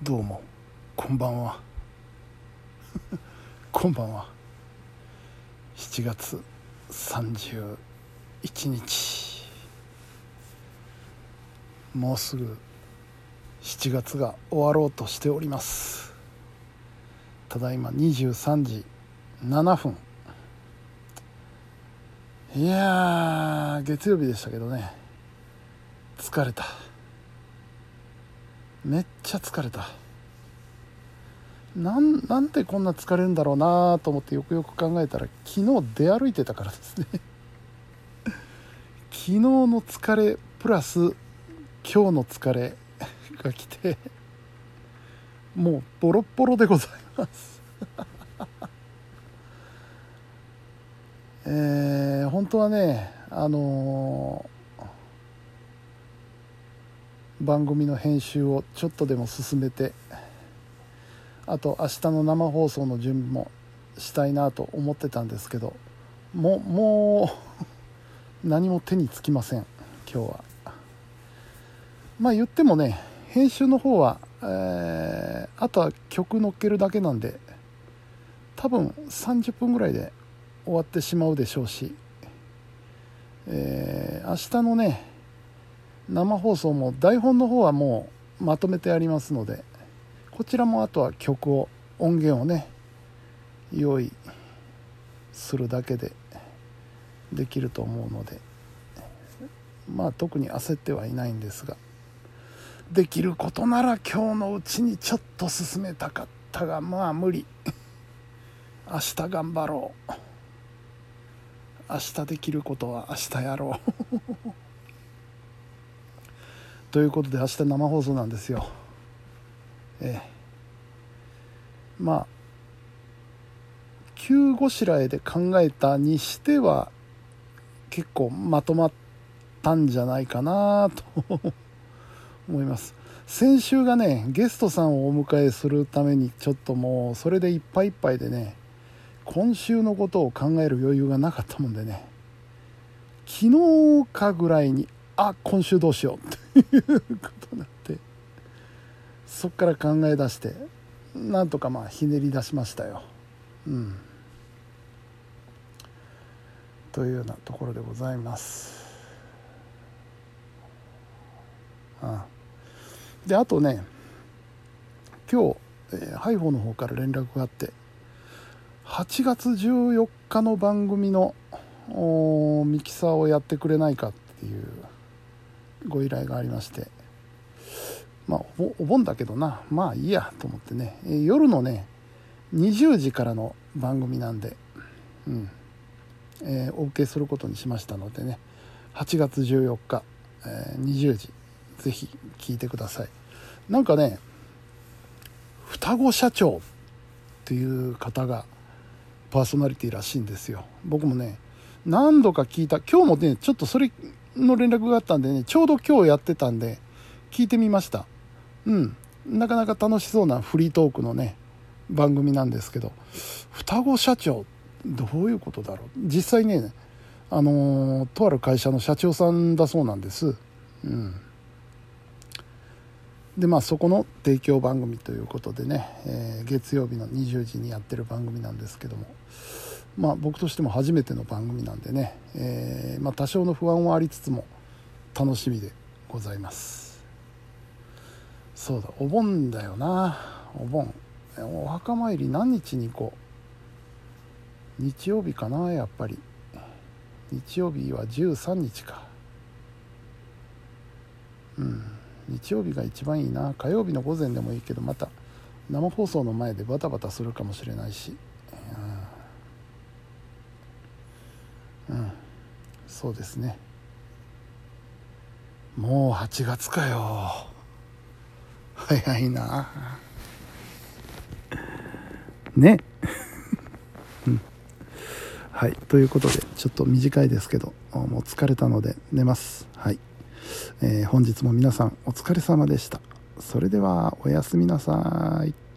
どうもこんばんは。こんばんは。7月31日。もうすぐ7月が終わろうとしております。ただいま23時7分。いや月曜日でしたけどね。疲れた。めっちゃ疲れた。なんなんでこんな疲れるんだろうなと思ってよくよく考えたら昨日出歩いてたからですね。昨日の疲れプラス今日の疲れが来てもうボロボロでございます。えー、本当はねあのー、番組の編集をちょっとでも進めてあと明日の生放送の準備もしたいなと思ってたんですけどもうもう 何も手につきません今日は。まあ言ってもね編集の方は、えー、あとは曲乗っけるだけなんで多分30分ぐらいで終わってしまうでしょうし、えー、明日のね生放送も台本の方はもうまとめてありますのでこちらもあとは曲を音源をね用意するだけでできると思うのでまあ特に焦ってはいないんですができることなら今日のうちにちょっと進めたかったがまあ無理。明日頑張ろう。明日できることは明日やろう。ということで明日生放送なんですよ。ええ。まあ急ごしらえで考えたにしては結構まとまったんじゃないかなと思います。先週がねゲストさんをお迎えするためにちょっともうそれでいっぱいいっぱいでね今週のことを考える余裕がなかったもんでね昨日かぐらいにあ今週どうしようっていうことになってそっから考え出してなんとかまあひねり出しましたよ。うん。というようなところでございます。あ。であとね今日、えー、ハイホーの方から連絡があって8月14日の番組のミキサーをやってくれないかっていうご依頼がありまして。まあお盆だけどな。まあいいやと思ってね、え夜のね20時からの番組なんで、うん。えー、お受けすることにしましたのでね。8月14日、えー、20時ぜひ聞いてください。なんかね双子社長っていう方がパーソナリティらしいんですよ。僕もね何度か聞いた。今日もねちょっとそれの連絡があったんでねちょうど今日やってたんで聞いてみました。うん。なかなか楽しそうなフリートークのね番組なんですけど双子社長どういうことだろう。実際ねあのー、とある会社の社長さんだそうなんです。うん。でまあそこの提供番組ということでね、えー、月曜日の20時にやってる番組なんですけども。まあ僕としても初めての番組なんでね、えー、まあ、多少の不安はありつつも楽しみでございます。そうだお盆だよな。お盆。お墓参り何日に行こう？日曜日かなやっぱり。日曜日は13日か。うん。日曜日が一番いいな。火曜日の午前でもいいけどまた生放送の前でバタバタするかもしれないしうん、うん、そうですね。もう8月かよ。早いな。ね。うん。はい。ということでちょっと短いですけどもう疲れたので寝ます。はい。えー、本日も皆さんお疲れ様でした。それではおやすみなさい。